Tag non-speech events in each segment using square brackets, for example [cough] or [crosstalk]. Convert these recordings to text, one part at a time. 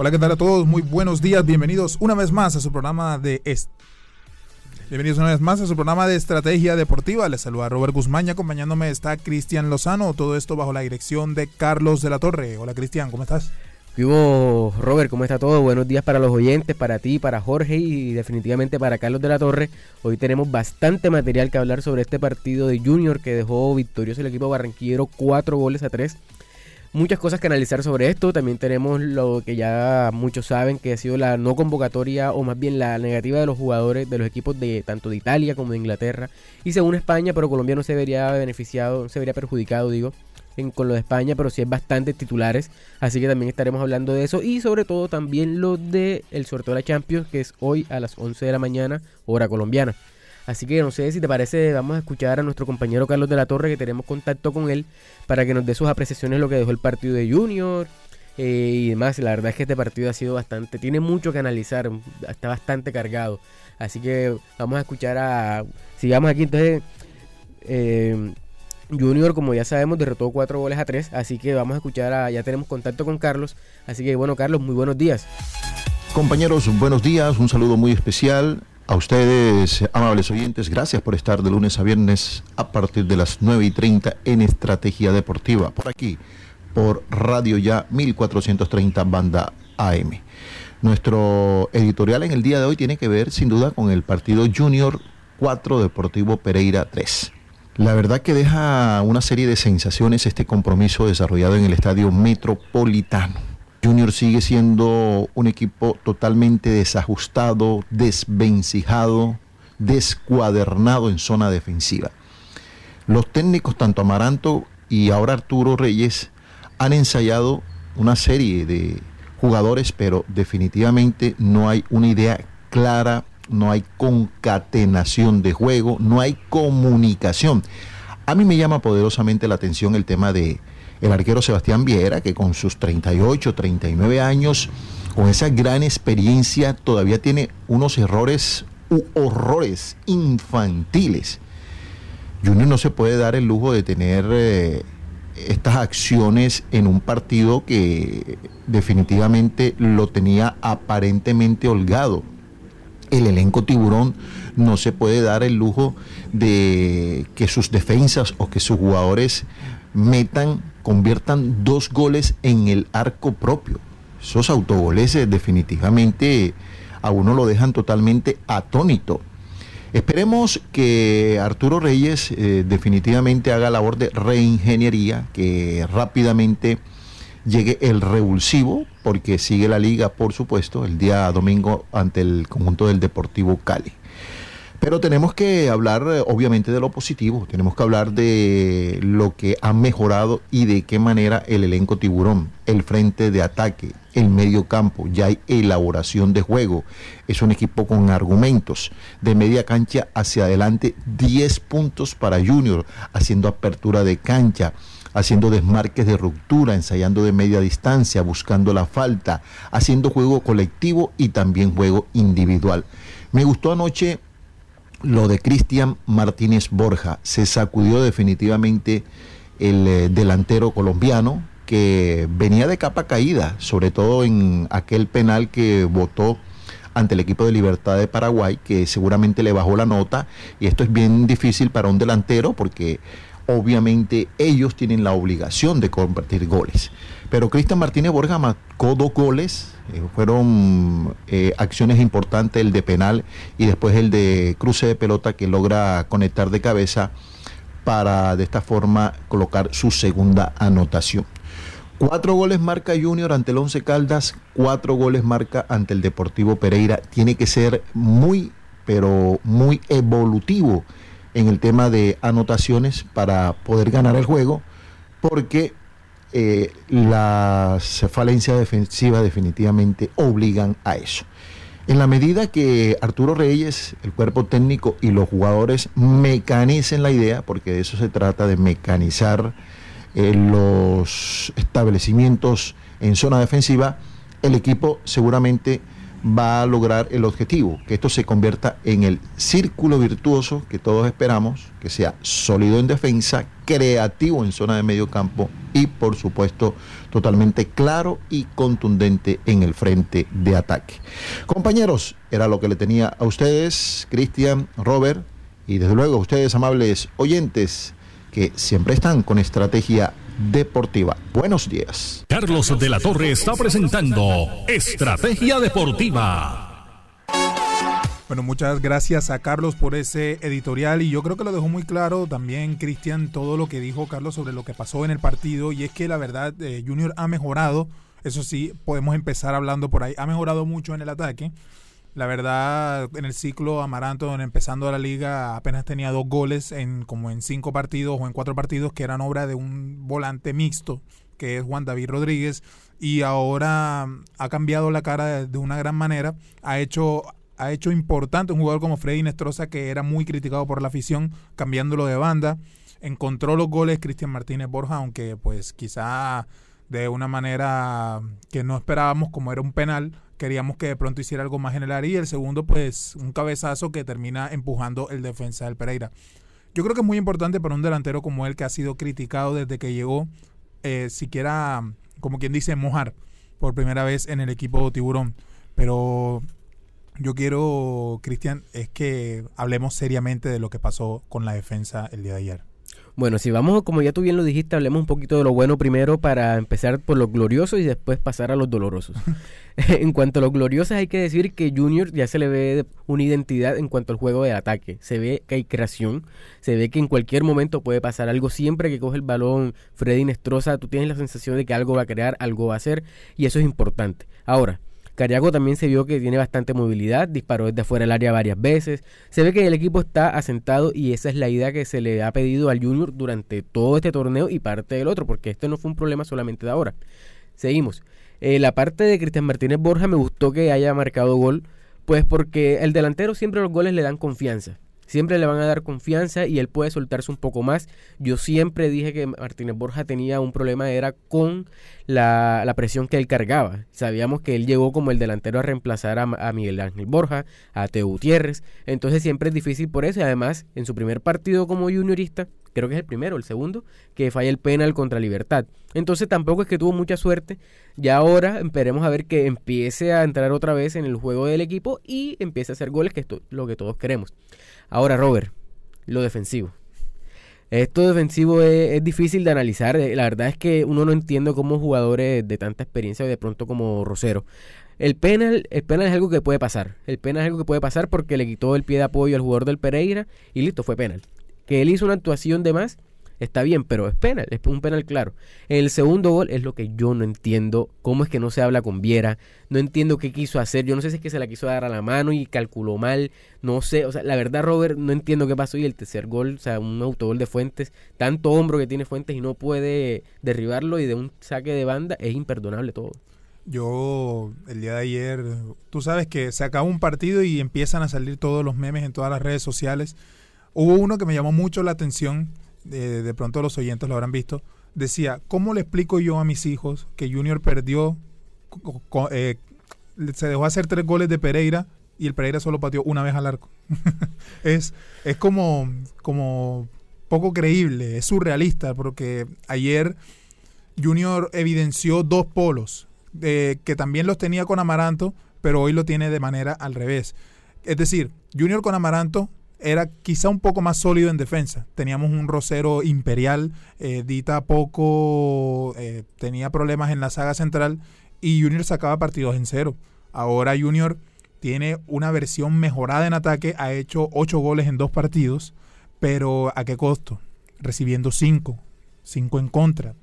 Hola, ¿qué tal a todos? Muy buenos días, bienvenidos una vez más a su programa de... Bienvenidos una vez más a su programa de Estrategia Deportiva. Les saluda Robert Guzmán y acompañándome está Cristian Lozano. Todo esto bajo la dirección de Carlos de la Torre. Hola Cristian, ¿cómo estás? Vivo Robert, ¿cómo está todo? Buenos días para los oyentes, para ti, para Jorge y definitivamente para Carlos de la Torre. Hoy tenemos bastante material que hablar sobre este partido de Junior que dejó victorioso el equipo barranquillero cuatro goles a tres muchas cosas que analizar sobre esto. También tenemos lo que ya muchos saben que ha sido la no convocatoria o más bien la negativa de los jugadores de los equipos de tanto de Italia como de Inglaterra y según España, pero Colombia no se vería beneficiado, no se vería perjudicado, digo. con lo de España, pero sí hay bastantes titulares, así que también estaremos hablando de eso y sobre todo también lo de el sorteo de la Champions que es hoy a las 11 de la mañana, hora colombiana. Así que no sé si te parece, vamos a escuchar a nuestro compañero Carlos de la Torre, que tenemos contacto con él, para que nos dé sus apreciaciones lo que dejó el partido de Junior eh, y demás. La verdad es que este partido ha sido bastante, tiene mucho que analizar, está bastante cargado. Así que vamos a escuchar a, sigamos aquí entonces. Eh, Junior, como ya sabemos, derrotó cuatro goles a tres, así que vamos a escuchar a, ya tenemos contacto con Carlos. Así que bueno, Carlos, muy buenos días. Compañeros, buenos días, un saludo muy especial a ustedes, amables oyentes, gracias por estar de lunes a viernes a partir de las 9 y 30 en Estrategia Deportiva, por aquí, por Radio Ya 1430 Banda AM. Nuestro editorial en el día de hoy tiene que ver sin duda con el partido Junior 4 Deportivo Pereira 3. La verdad que deja una serie de sensaciones este compromiso desarrollado en el Estadio Metropolitano Junior sigue siendo un equipo totalmente desajustado, desvencijado, descuadernado en zona defensiva. Los técnicos, tanto Amaranto y ahora Arturo Reyes, han ensayado una serie de jugadores, pero definitivamente no hay una idea clara, no hay concatenación de juego, no hay comunicación. A mí me llama poderosamente la atención el tema de el arquero Sebastián Viera, que con sus 38, 39 años, con esa gran experiencia, todavía tiene unos errores u horrores infantiles. Junior no se puede dar el lujo de tener eh, estas acciones en un partido que definitivamente lo tenía aparentemente holgado. El elenco tiburón no se puede dar el lujo de que sus defensas o que sus jugadores metan conviertan dos goles en el arco propio. Esos autogoles eh, definitivamente a uno lo dejan totalmente atónito. Esperemos que Arturo Reyes eh, definitivamente haga labor de reingeniería, que rápidamente llegue el revulsivo, porque sigue la liga, por supuesto, el día domingo ante el conjunto del Deportivo Cali. Pero tenemos que hablar eh, obviamente de lo positivo, tenemos que hablar de lo que ha mejorado y de qué manera el elenco tiburón, el frente de ataque, el medio campo, ya hay elaboración de juego, es un equipo con argumentos, de media cancha hacia adelante 10 puntos para Junior, haciendo apertura de cancha, haciendo desmarques de ruptura, ensayando de media distancia, buscando la falta, haciendo juego colectivo y también juego individual. Me gustó anoche lo de Cristian Martínez Borja. Se sacudió definitivamente el eh, delantero colombiano que venía de capa caída, sobre todo en aquel penal que votó ante el equipo de Libertad de Paraguay, que seguramente le bajó la nota. Y esto es bien difícil para un delantero porque obviamente ellos tienen la obligación de convertir goles. Pero Cristian Martínez Borja marcó dos goles, eh, fueron eh, acciones importantes, el de penal y después el de cruce de pelota que logra conectar de cabeza para de esta forma colocar su segunda anotación. Cuatro goles marca Junior ante el Once Caldas, cuatro goles marca ante el Deportivo Pereira. Tiene que ser muy, pero muy evolutivo en el tema de anotaciones para poder ganar el juego, porque eh, las falencias defensivas definitivamente obligan a eso. En la medida que Arturo Reyes, el cuerpo técnico y los jugadores mecanicen la idea, porque de eso se trata, de mecanizar eh, los establecimientos en zona defensiva, el equipo seguramente va a lograr el objetivo, que esto se convierta en el círculo virtuoso que todos esperamos, que sea sólido en defensa, creativo en zona de medio campo y por supuesto totalmente claro y contundente en el frente de ataque. Compañeros, era lo que le tenía a ustedes, Cristian, Robert y desde luego a ustedes amables oyentes que siempre están con estrategia deportiva. Buenos días. Carlos de la Torre está presentando Estrategia Deportiva. Bueno, muchas gracias a Carlos por ese editorial y yo creo que lo dejó muy claro también Cristian todo lo que dijo Carlos sobre lo que pasó en el partido y es que la verdad eh, Junior ha mejorado, eso sí, podemos empezar hablando por ahí, ha mejorado mucho en el ataque. La verdad, en el ciclo Amaranto, empezando la liga, apenas tenía dos goles en como en cinco partidos o en cuatro partidos, que eran obra de un volante mixto, que es Juan David Rodríguez, y ahora ha cambiado la cara de, una gran manera. Ha hecho, ha hecho importante un jugador como Freddy Nestroza, que era muy criticado por la afición, cambiándolo de banda. Encontró los goles Cristian Martínez Borja, aunque pues quizá de una manera que no esperábamos, como era un penal queríamos que de pronto hiciera algo más general y el segundo pues un cabezazo que termina empujando el defensa del Pereira. Yo creo que es muy importante para un delantero como él que ha sido criticado desde que llegó, eh, siquiera como quien dice mojar por primera vez en el equipo tiburón. Pero yo quiero, Cristian, es que hablemos seriamente de lo que pasó con la defensa el día de ayer. Bueno, si vamos, como ya tú bien lo dijiste, hablemos un poquito de lo bueno primero para empezar por lo glorioso y después pasar a los dolorosos. [laughs] [laughs] en cuanto a los gloriosos, hay que decir que Junior ya se le ve una identidad en cuanto al juego de ataque. Se ve que hay creación, se ve que en cualquier momento puede pasar algo. Siempre que coge el balón Freddy Nestroza, tú tienes la sensación de que algo va a crear, algo va a hacer, y eso es importante. Ahora, Cariago también se vio que tiene bastante movilidad, disparó desde fuera del área varias veces. Se ve que el equipo está asentado y esa es la idea que se le ha pedido al Junior durante todo este torneo y parte del otro, porque este no fue un problema solamente de ahora. Seguimos. Eh, la parte de Cristian Martínez Borja me gustó que haya marcado gol, pues porque el delantero siempre los goles le dan confianza siempre le van a dar confianza y él puede soltarse un poco más. Yo siempre dije que Martínez Borja tenía un problema, era con la, presión que él cargaba. Sabíamos que él llegó como el delantero a reemplazar a, Miguel Ángel Borja, a Teo Gutiérrez, entonces siempre es difícil por eso y además en su primer partido como juniorista, creo que es el primero, el segundo, que falla el penal contra Libertad. Entonces tampoco es que tuvo mucha suerte. Ya ahora esperemos a ver que empiece a entrar otra vez en el juego del equipo y empiece a hacer goles, que es lo que todos queremos. Ahora, Robert, lo defensivo. Esto defensivo es, difícil de analizar. Eh, la verdad es que uno no entiende cómo jugadores de tanta experiencia, de pronto como Rosero. El penal, el penal es algo que puede pasar. El penal es algo que puede pasar porque le quitó el pie de apoyo al jugador del Pereira y listo, fue penal. Que él hizo una actuación de más, está bien, pero es penal, es un penal claro. El segundo gol es lo que yo no entiendo, cómo es que no se habla con Viera, no entiendo qué quiso hacer, yo no sé si es que se la quiso dar a la mano y calculó mal, no sé, o sea, la verdad Robert, no entiendo qué pasó y el tercer gol, o sea, un autogol de Fuentes, tanto hombro que tiene Fuentes y no puede derribarlo y de un saque de banda, es imperdonable todo. Yo el día de ayer, tú sabes que se acaba un partido y empiezan a salir todos los memes en todas las redes sociales. Hubo uno que me llamó mucho la atención, de, pronto los oyentes lo habrán visto, decía, ¿cómo le explico yo a mis hijos que Junior perdió, eh, se dejó hacer tres goles de Pereira y el Pereira solo pateó una vez al arco? [laughs] es, es como, como poco creíble, es surrealista, porque ayer Junior evidenció dos polos, que también los tenía con Amaranto, pero hoy lo tiene de manera al revés. Es decir, Junior con Amaranto era quizá un poco más sólido en defensa. Teníamos un Rosero imperial, eh, Dita poco eh, tenía problemas en la saga central y Junior sacaba partidos en cero. Ahora Junior tiene una versión mejorada en ataque, ha hecho ocho goles en dos partidos, pero ¿a qué costo? Recibiendo cinco, cinco en contra.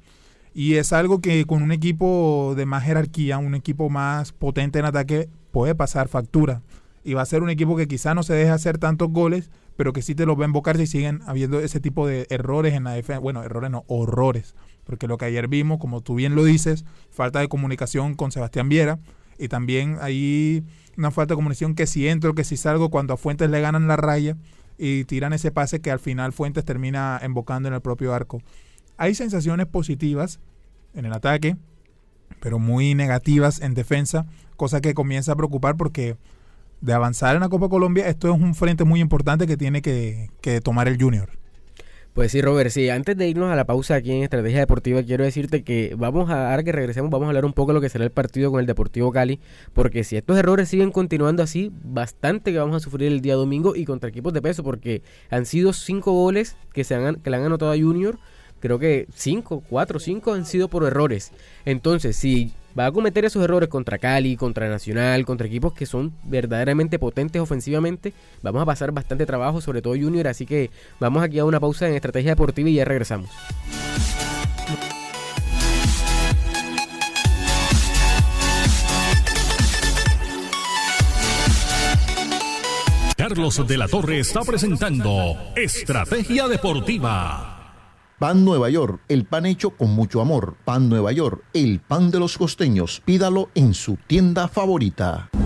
Y es algo que con un equipo de más jerarquía, un equipo más potente en ataque, puede pasar factura y va a ser un equipo que quizá no se deje hacer tantos goles, pero que sí te los va a invocar si siguen habiendo ese tipo de errores en la defensa. Bueno, errores no, horrores. Porque lo que ayer vimos, como tú bien lo dices, falta de comunicación con Sebastián Viera. Y también hay una falta de comunicación que si entro, que si salgo, cuando a Fuentes le ganan la raya y tiran ese pase que al final Fuentes termina embocando en el propio arco. Hay sensaciones positivas en el ataque, pero muy negativas en defensa, cosa que comienza a preocupar porque de avanzar en la Copa Colombia, esto es un frente muy importante que tiene que, tomar el Junior. Pues sí, Robert, sí, antes de irnos a la pausa aquí en Estrategia Deportiva, quiero decirte que vamos a, ahora que regresemos, vamos a hablar un poco de lo que será el partido con el Deportivo Cali, porque si estos errores siguen continuando así, bastante que vamos a sufrir el día domingo y contra equipos de peso, porque han sido cinco goles que, se han, que le han anotado a Junior, creo que cinco, cuatro, cinco han sido por errores. Entonces, si va a cometer esos errores contra Cali, contra Nacional, contra equipos que son verdaderamente potentes ofensivamente, vamos a pasar bastante trabajo, sobre todo Junior, así que vamos aquí a una pausa en Estrategia Deportiva y ya regresamos. Carlos de la Torre está presentando Estrategia Deportiva. Pan Nueva York, el pan hecho con mucho amor. Pan Nueva York, el pan de los costeños. Pídalo en su tienda favorita.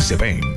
se ven.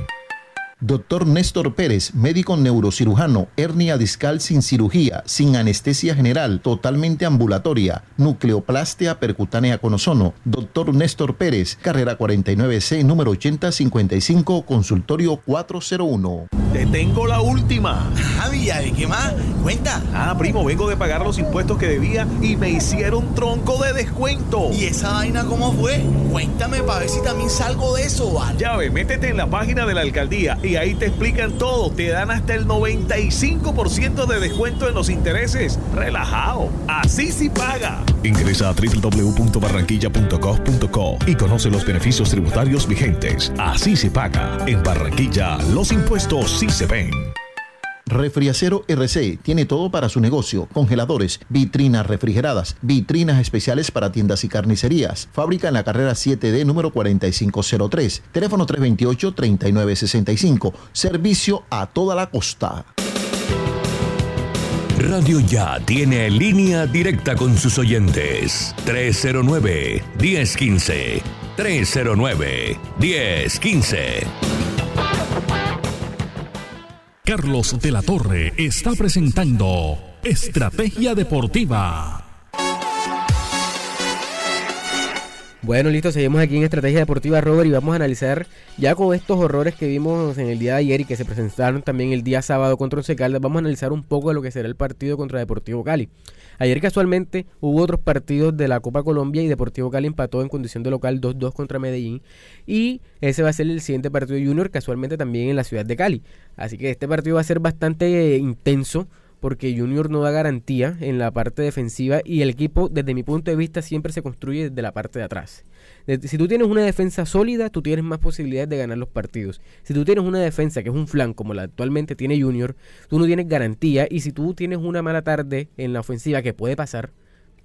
Doctor Néstor Pérez, médico neurocirujano, hernia discal sin cirugía, sin anestesia general, totalmente ambulatoria, nucleoplastia percutánea con ozono. Doctor Néstor Pérez, carrera 49C, número 8055, consultorio 401. Te tengo la última. [laughs] Ah, ¿de qué más? Cuenta. Ah, primo, vengo de pagar los impuestos que debía y me hicieron tronco de descuento. ¿Y esa vaina cómo fue? Cuéntame para ver si también salgo de eso, ¿vale? Ya ve, métete en la página de la alcaldía y ahí te explican todo. Te dan hasta el 95% de descuento en los intereses. Relajado. Así sí paga. Ingresa a www.barranquilla.gov.co y conoce los beneficios tributarios vigentes. Así se paga. En Barranquilla, los impuestos sí se ven. Refriacero RC tiene todo para su negocio. Congeladores, vitrinas refrigeradas, vitrinas especiales para tiendas y carnicerías. Fábrica en la carrera 7D número 4503. Teléfono 328-3965. Servicio a toda la costa. Radio Ya tiene línea directa con sus oyentes. 309-1015. 309-1015. Carlos de la Torre está presentando Estrategia Deportiva. Bueno, listo, seguimos aquí en Estrategia Deportiva, Robert, y vamos a analizar ya con estos horrores que vimos en el día de ayer y que se presentaron también el día sábado contra Once Caldas, vamos a analizar un poco de lo que será el partido contra Deportivo Cali. Ayer casualmente hubo otros partidos de la Copa Colombia y Deportivo Cali empató en condición de local 2-2 contra Medellín y ese va a ser el siguiente partido Junior casualmente también en la ciudad de Cali. Así que este partido va a ser bastante intenso porque Junior no da garantía en la parte defensiva y el equipo desde mi punto de vista siempre se construye desde la parte de atrás. Si tú tienes una defensa sólida, tú tienes más posibilidades de ganar los partidos. Si tú tienes una defensa que es un flanco como la actualmente tiene Junior, tú no tienes garantía y si tú tienes una mala tarde en la ofensiva que puede pasar,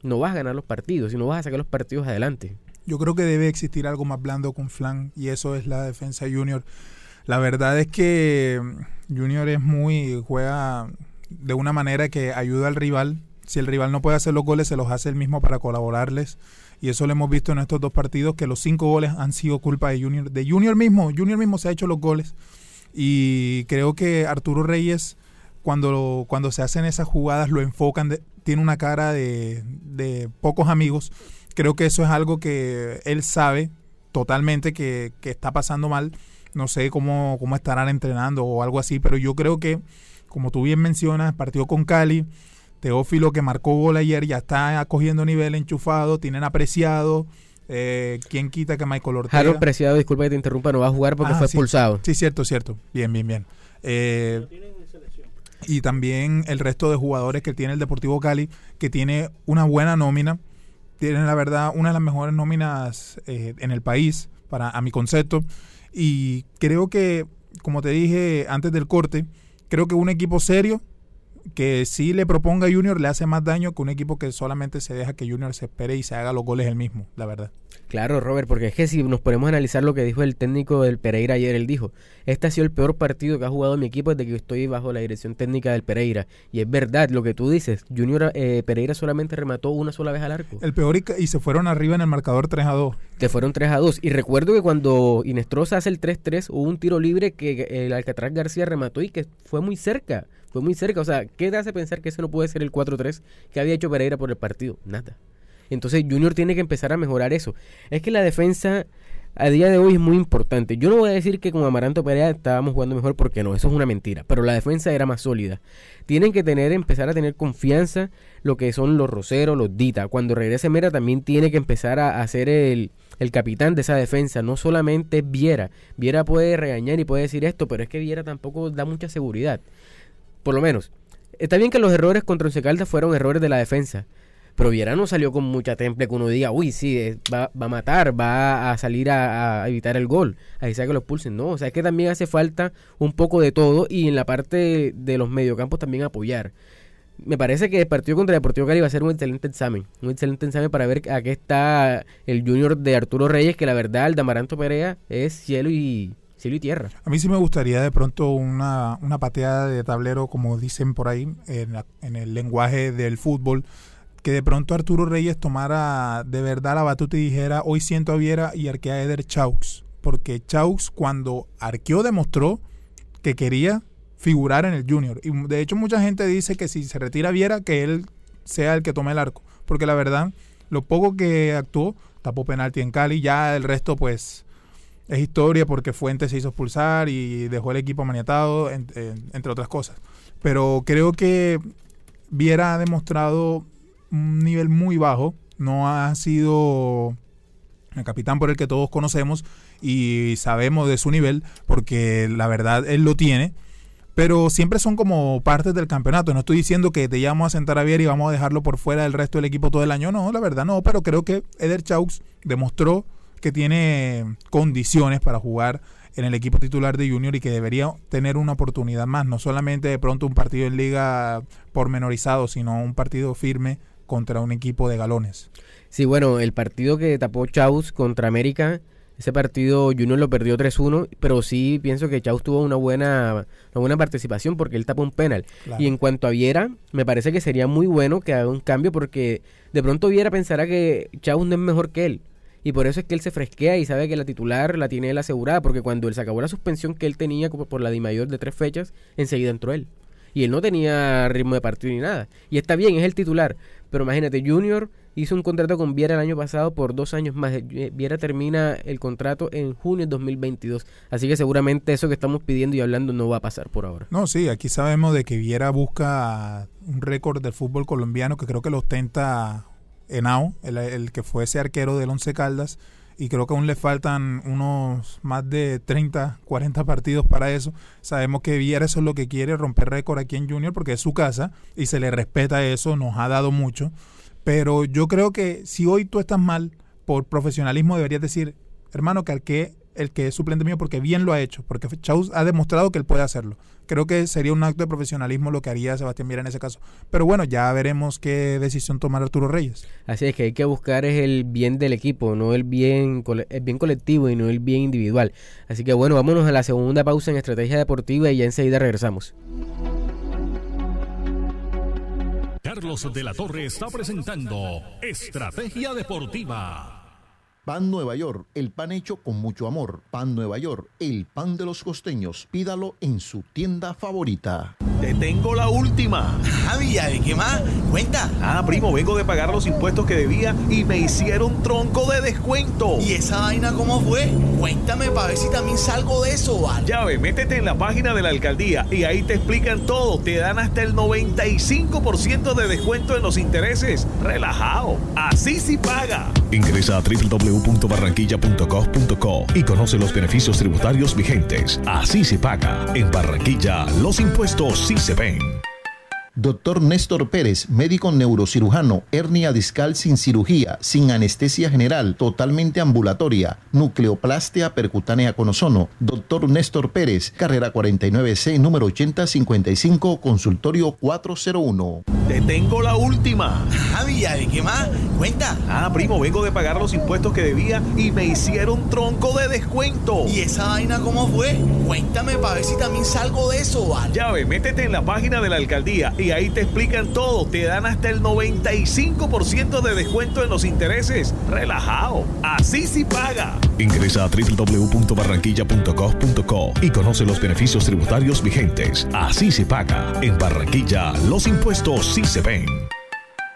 no vas a ganar los partidos y no vas a sacar los partidos adelante. Yo creo que debe existir algo más blando con flan y eso es la defensa Junior. La verdad es que Junior es muy juega de una manera que ayuda al rival. Si el rival no puede hacer los goles, se los hace el mismo para colaborarles y eso lo hemos visto en estos dos partidos, que los cinco goles han sido culpa de Junior. De Junior mismo, Junior mismo se ha hecho los goles. Y creo que Arturo Reyes, cuando, cuando se hacen esas jugadas, lo enfocan, tiene una cara de, pocos amigos. Creo que eso es algo que él sabe totalmente que, que está pasando mal. No sé cómo, cómo estarán entrenando o algo así, pero yo creo que, como tú bien mencionas, partió con Cali, Teófilo que marcó gol ayer ya está cogiendo nivel enchufado, tienen apreciado. Eh, ¿Quién quita que Michael Ortega? Harold Preciado, disculpa que te interrumpa, no va a jugar porque ah, fue expulsado. Sí, cierto, cierto. Bien, bien, bien. Eh, y también el resto de jugadores que tiene el Deportivo Cali, que tiene una buena nómina, tiene la verdad una de las mejores nóminas eh, en el país, para a mi concepto, y creo que, como te dije antes del corte, creo que un equipo serio que si le proponga a Junior le hace más daño que un equipo que solamente se deja que Junior se espere y se haga los goles él mismo, la verdad. Claro, Robert, porque es que si nos ponemos a analizar lo que dijo el técnico del Pereira ayer, él dijo, este ha sido el peor partido que ha jugado mi equipo desde que estoy bajo la dirección técnica del Pereira. Y es verdad lo que tú dices, Junior eh, Pereira solamente remató una sola vez al arco. El peor y, y, se fueron arriba en el marcador 3 a 2. Te fueron 3 a 2. Y recuerdo que cuando Inestrosa hace el 3-3 hubo un tiro libre que el Alcatraz García remató y que fue muy cerca. Fue muy cerca. O sea, ¿qué te hace pensar que ese no puede ser el 4-3 que había hecho Pereira por el partido? Nada. Entonces Junior tiene que empezar a mejorar eso. Es que la defensa a día de hoy es muy importante. Yo no voy a decir que con Amaranto Perea estábamos jugando mejor porque no, eso es una mentira. Pero la defensa era más sólida. Tienen que tener, empezar a tener confianza lo que son los Roseros, los Dita. Cuando regrese Mera también tiene que empezar a, ser el, el capitán de esa defensa. No solamente Viera. Viera puede regañar y puede decir esto, pero es que Viera tampoco da mucha seguridad. Por lo menos. Está bien que los errores contra Once Caldas fueron errores de la defensa. Pero Viera no salió con mucha temple que uno diga, uy, sí, eh, va, va a matar, va a salir a, a, evitar el gol, ahí sea que lo expulsen. No, o sea, es que también hace falta un poco de todo y en la parte de los mediocampos también apoyar. Me parece que el partido contra Deportivo Cali va a ser un excelente examen. Un excelente examen para ver a qué está el junior de Arturo Reyes, que la verdad, el de Amaranto Perea es cielo y, y tierra. A mí sí me gustaría de pronto una, una pateada de tablero, como dicen por ahí, en, la, en el lenguaje del fútbol que de pronto Arturo Reyes tomara de verdad la batuta y dijera, hoy siento a Viera y arquea a Eder Chaux. Porque Chaux cuando arqueó demostró que quería figurar en el Junior. Y de hecho mucha gente dice que si se retira Viera, que él sea el que tome el arco. Porque la verdad, lo poco que actuó, tapó penalti en Cali, ya el resto pues es historia porque Fuentes se hizo expulsar y dejó el equipo maniatado, en, en, entre otras cosas. Pero creo que Viera ha demostrado un nivel muy bajo, no ha sido el capitán por el que todos conocemos y sabemos de su nivel, porque la verdad él lo tiene, pero siempre son como partes del campeonato. No estoy diciendo que te llamamos a sentar a Viera y vamos a dejarlo por fuera del resto del equipo todo el año, no, la verdad no, pero creo que Eder Chaux demostró que tiene condiciones para jugar en el equipo titular de Junior y que debería tener una oportunidad más, no solamente de pronto un partido en liga pormenorizado, sino un partido firme contra un equipo de galones. Sí, bueno, el partido que tapó Chaus contra América, ese partido Junior lo perdió 3-1, pero sí pienso que Chaus tuvo una buena, una buena participación porque él tapó un penal. Claro. Y en cuanto a Viera, me parece que sería muy bueno que haga un cambio porque de pronto Viera pensará que Chaus no es mejor que él. Y por eso es que él se fresquea y sabe que la titular la tiene él asegurada, porque cuando él se acabó la suspensión que él tenía por la de mayor de tres fechas, enseguida entró él. Y él no tenía ritmo de partido ni nada. Y está bien, es el titular. Pero imagínate, Junior hizo un contrato con Viera el año pasado por dos años más. Viera termina el contrato en junio de 2022. Así que seguramente eso que estamos pidiendo y hablando no va a pasar por ahora. No, sí, aquí sabemos de que Viera busca un récord del fútbol colombiano que creo que lo ostenta Henao, el, que fue ese arquero del Once Caldas y creo que aún le faltan unos más de 30, 40 partidos para eso. Sabemos que Viera eso es lo que quiere, romper récord aquí en Junior porque es su casa y se le respeta eso, nos ha dado mucho. Pero yo creo que si hoy tú estás mal por profesionalismo deberías decir, hermano, que al que el que es suplente mío porque bien lo ha hecho, porque Chaus ha demostrado que él puede hacerlo. Creo que sería un acto de profesionalismo lo que haría Sebastián Viera en ese caso. Pero bueno, ya veremos qué decisión tomar Arturo Reyes. Así es que hay que buscar es el bien del equipo, no el bien, el bien colectivo y no el bien individual. Así que bueno, vámonos a la segunda pausa en Estrategia Deportiva y ya enseguida regresamos. Carlos de la Torre está presentando Estrategia Deportiva. Pan Nueva York, el pan hecho con mucho amor. Pan Nueva York, el pan de los costeños. Pídalo en su tienda favorita. Te tengo la última. Ah, Villa, ¿de qué más? Cuenta. Ah, primo, vengo de pagar los impuestos que debía y me hicieron tronco de descuento. ¿Y esa vaina cómo fue? Cuéntame para ver si también salgo de eso, ¿vale? Ya ve, métete en la página de la alcaldía y ahí te explican todo. Te dan hasta el 95% de descuento en los intereses. Relajado. Así sí paga. Ingresa a www www.barranquilla.gov.co y conoce los beneficios tributarios vigentes. Así se paga. En Barranquilla, los impuestos sí se ven. Doctor Néstor Pérez, médico neurocirujano, hernia discal sin cirugía, sin anestesia general, totalmente ambulatoria, nucleoplastia percutánea con ozono. Doctor Néstor Pérez, carrera 49C, número 8055, consultorio 401. Te tengo la última. [laughs] Ah, Villave, ¿qué más? Cuenta. Ah, primo, vengo de pagar los impuestos que debía y me hicieron tronco de descuento. ¿Y esa vaina cómo fue? Cuéntame para ver si también salgo de eso, ¿vale? Ya ve, métete en la página de la alcaldía y ahí te explican todo. Te dan hasta el 95% de descuento en los intereses. Relajado. Así sí paga. Ingresa a www.barranquilla.gov.co y conoce los beneficios tributarios vigentes. Así se paga. En Barranquilla, los impuestos sí se ven.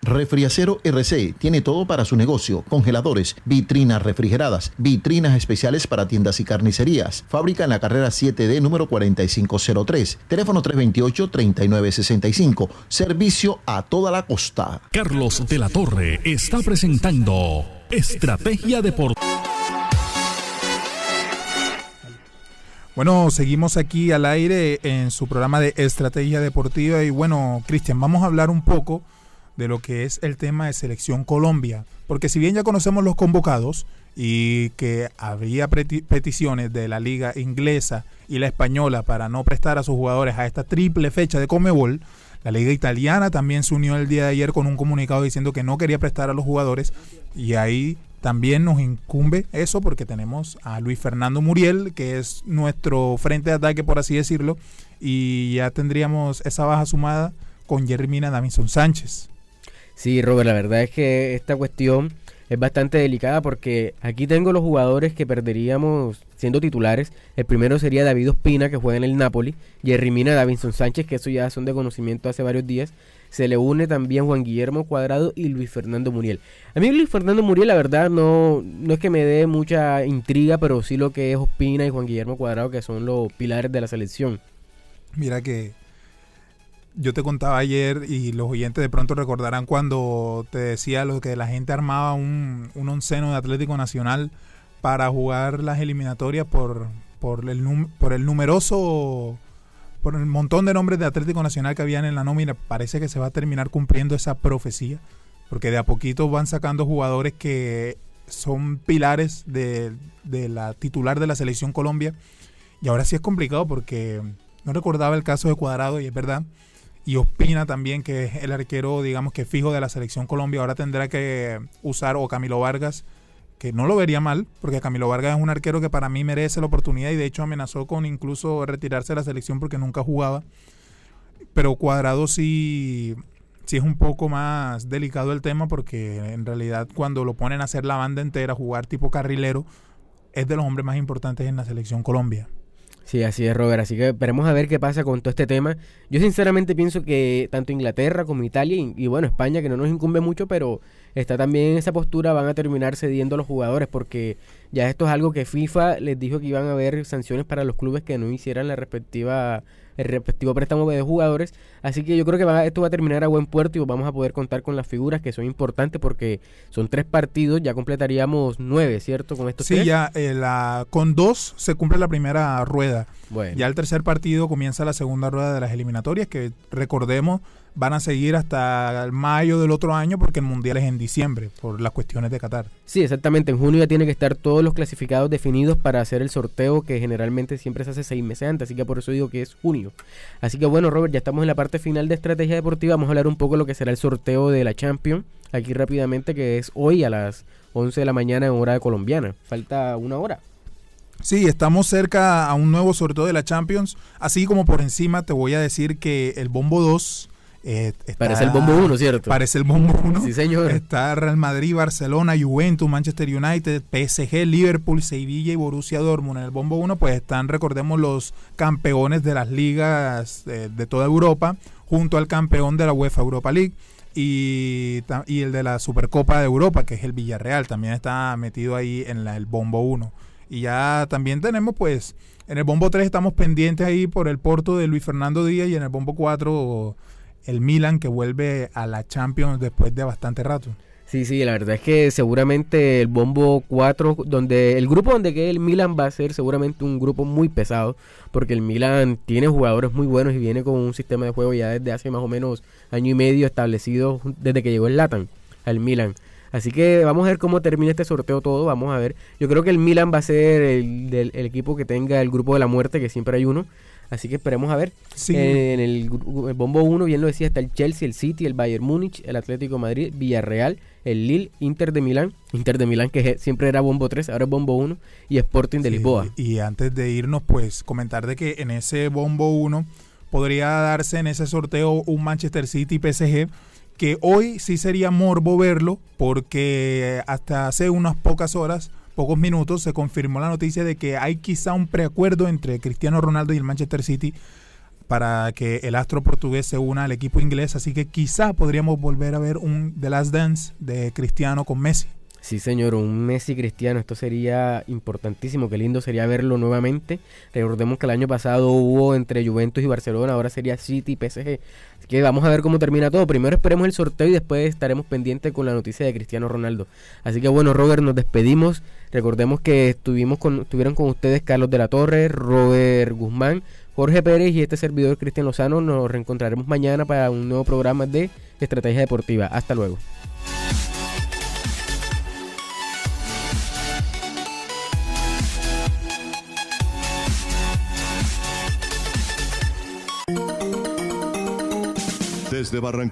Refriacero RC tiene todo para su negocio: congeladores, vitrinas refrigeradas, vitrinas especiales para tiendas y carnicerías. Fábrica en la carrera 7D número 4503. Teléfono 328-3965. Servicio a toda la costa. Carlos de la Torre está presentando Estrategia Deportiva. Bueno, seguimos aquí al aire en su programa de Estrategia Deportiva y bueno, Cristian, vamos a hablar un poco de lo que es el tema de Selección Colombia, porque si bien ya conocemos los convocados y que había peticiones de la liga inglesa y la española para no prestar a sus jugadores a esta triple fecha de Comebol, la liga italiana también se unió el día de ayer con un comunicado diciendo que no quería prestar a los jugadores y ahí también nos incumbe eso porque tenemos a Luis Fernando Muriel, que es nuestro frente de ataque, por así decirlo, y ya tendríamos esa baja sumada con Jerry Mina Davinson Sánchez. Sí, Robert, la verdad es que esta cuestión es bastante delicada porque aquí tengo los jugadores que perderíamos siendo titulares. El primero sería David Ospina, que juega en el Napoli, Jerry Mina, Davinson Sánchez, que eso ya son de conocimiento hace varios días. Se le une también Juan Guillermo Cuadrado y Luis Fernando Muriel. A mí Luis Fernando Muriel, la verdad, no, no es que me dé mucha intriga, pero sí lo que es Ospina y Juan Guillermo Cuadrado, que son los pilares de la selección. Mira que yo te contaba ayer y los oyentes de pronto recordarán cuando te decía lo que la gente armaba un, un onceno de Atlético Nacional para jugar las eliminatorias por, por, el, por el numeroso, por el montón de nombres de Atlético Nacional que habían en la nómina. Parece que se va a terminar cumpliendo esa profecía, porque de a poquito van sacando jugadores que son pilares de, de la titular de la selección Colombia. Y ahora sí es complicado porque no recordaba el caso de Cuadrado y es verdad. Y Ospina también, que es el arquero, digamos que fijo de la selección Colombia, ahora tendrá que usar o Camilo Vargas, que no lo vería mal, porque Camilo Vargas es un arquero que para mí merece la oportunidad y de hecho amenazó con incluso retirarse de la selección porque nunca jugaba. Pero Cuadrado sí, sí es un poco más delicado el tema porque en realidad cuando lo ponen a hacer la banda entera, jugar tipo carrilero, es de los hombres más importantes en la selección Colombia. Sí, así es, Robert. Así que esperemos a ver qué pasa con todo este tema. Yo sinceramente pienso que tanto Inglaterra como Italia y, bueno, España, que no nos incumbe mucho, pero está también en esa postura, van a terminar cediendo a los jugadores porque ya esto es algo que FIFA les dijo que iban a haber sanciones para los clubes que no hicieran la respectiva el respectivo préstamo de jugadores. Así que yo creo que va, esto va a terminar a buen puerto y vamos a poder contar con las figuras que son importantes porque son tres partidos, ya completaríamos nueve, ¿cierto? Con estos Sí, tres. ya eh, la, con dos se cumple la primera rueda. Bueno. Ya el tercer partido comienza la segunda rueda de las eliminatorias, que recordemos van a seguir hasta mayo del otro año porque el mundial es en diciembre por las cuestiones de Qatar. Sí, exactamente. En junio ya tiene que estar todos los clasificados definidos para hacer el sorteo que generalmente siempre se hace seis meses antes, así que por eso digo que es junio. Así que bueno, Robert, ya estamos en la parte final de estrategia deportiva. Vamos a hablar un poco de lo que será el sorteo de la Champions, aquí rápidamente, que es hoy a las 11 de la mañana en hora colombiana. Falta una hora. Sí, estamos cerca a un nuevo sorteo de la Champions. Así como por encima te voy a decir que el Bombo 2 eh, está- Parece el bombo 1, ¿cierto? Parece el Bombo 1. Sí, señor. Está Real Madrid, Barcelona, Juventus, Manchester United, PSG, Liverpool, Sevilla y Borussia Dortmund. En el Bombo 1 pues están, recordemos, los campeones de las ligas eh, de toda Europa, junto al campeón de la UEFA Europa League. Y, y el de la Supercopa de Europa, que es el Villarreal, también está metido ahí en la- el Bombo 1. Y ya también tenemos, pues, en el Bombo 3 estamos pendientes ahí por el Porto de Luis Fernando Díaz y en el Bombo 4 el Milan que vuelve a la Champions después de bastante rato. Sí, sí, la verdad es que seguramente el bombo 4, donde el grupo donde quede el Milan va a ser seguramente un grupo muy pesado, porque el Milan tiene jugadores muy buenos y viene con un sistema de juego ya desde hace más o menos año y medio establecido desde que llegó el Latan al Milan. Así que vamos a ver cómo termina este sorteo todo, vamos a ver. Yo creo que el Milan va a ser el, el equipo que tenga el grupo de la muerte, que siempre hay uno. Así que esperemos a ver. Sí. En el, bombo 1, bien lo decía, está el Chelsea, el City, el Bayern Múnich, el Atlético de Madrid, Villarreal, el Lille, Inter de Milán, Inter de Milán que siempre era bombo 3, ahora es bombo 1, y Sporting de Sí, Lisboa. Y antes de irnos, pues comentar de que en ese bombo 1 podría darse en ese sorteo un Manchester City PSG que hoy sí sería morbo verlo porque hasta hace unas pocas horas, pocos minutos, se confirmó la noticia de que hay quizá un preacuerdo entre Cristiano Ronaldo y el Manchester City para que el astro portugués se una al equipo inglés, así que quizá podríamos volver a ver un The Last Dance de Cristiano con Messi. Sí, señor, un Messi cristiano, esto sería importantísimo, qué lindo sería verlo nuevamente. Recordemos que el año pasado hubo entre Juventus y Barcelona, ahora sería City y PSG. Así que vamos a ver cómo termina todo. Primero esperemos el sorteo y después estaremos pendientes con la noticia de Cristiano Ronaldo. Así que bueno, Robert, nos despedimos. Recordemos que estuvimos con, estuvieron con ustedes Carlos de la Torre, Robert Guzmán, Jorge Pérez y este servidor Cristian Lozano. Nos reencontraremos mañana para un nuevo programa de Estrategia Deportiva. Hasta luego. Desde Barranquilla.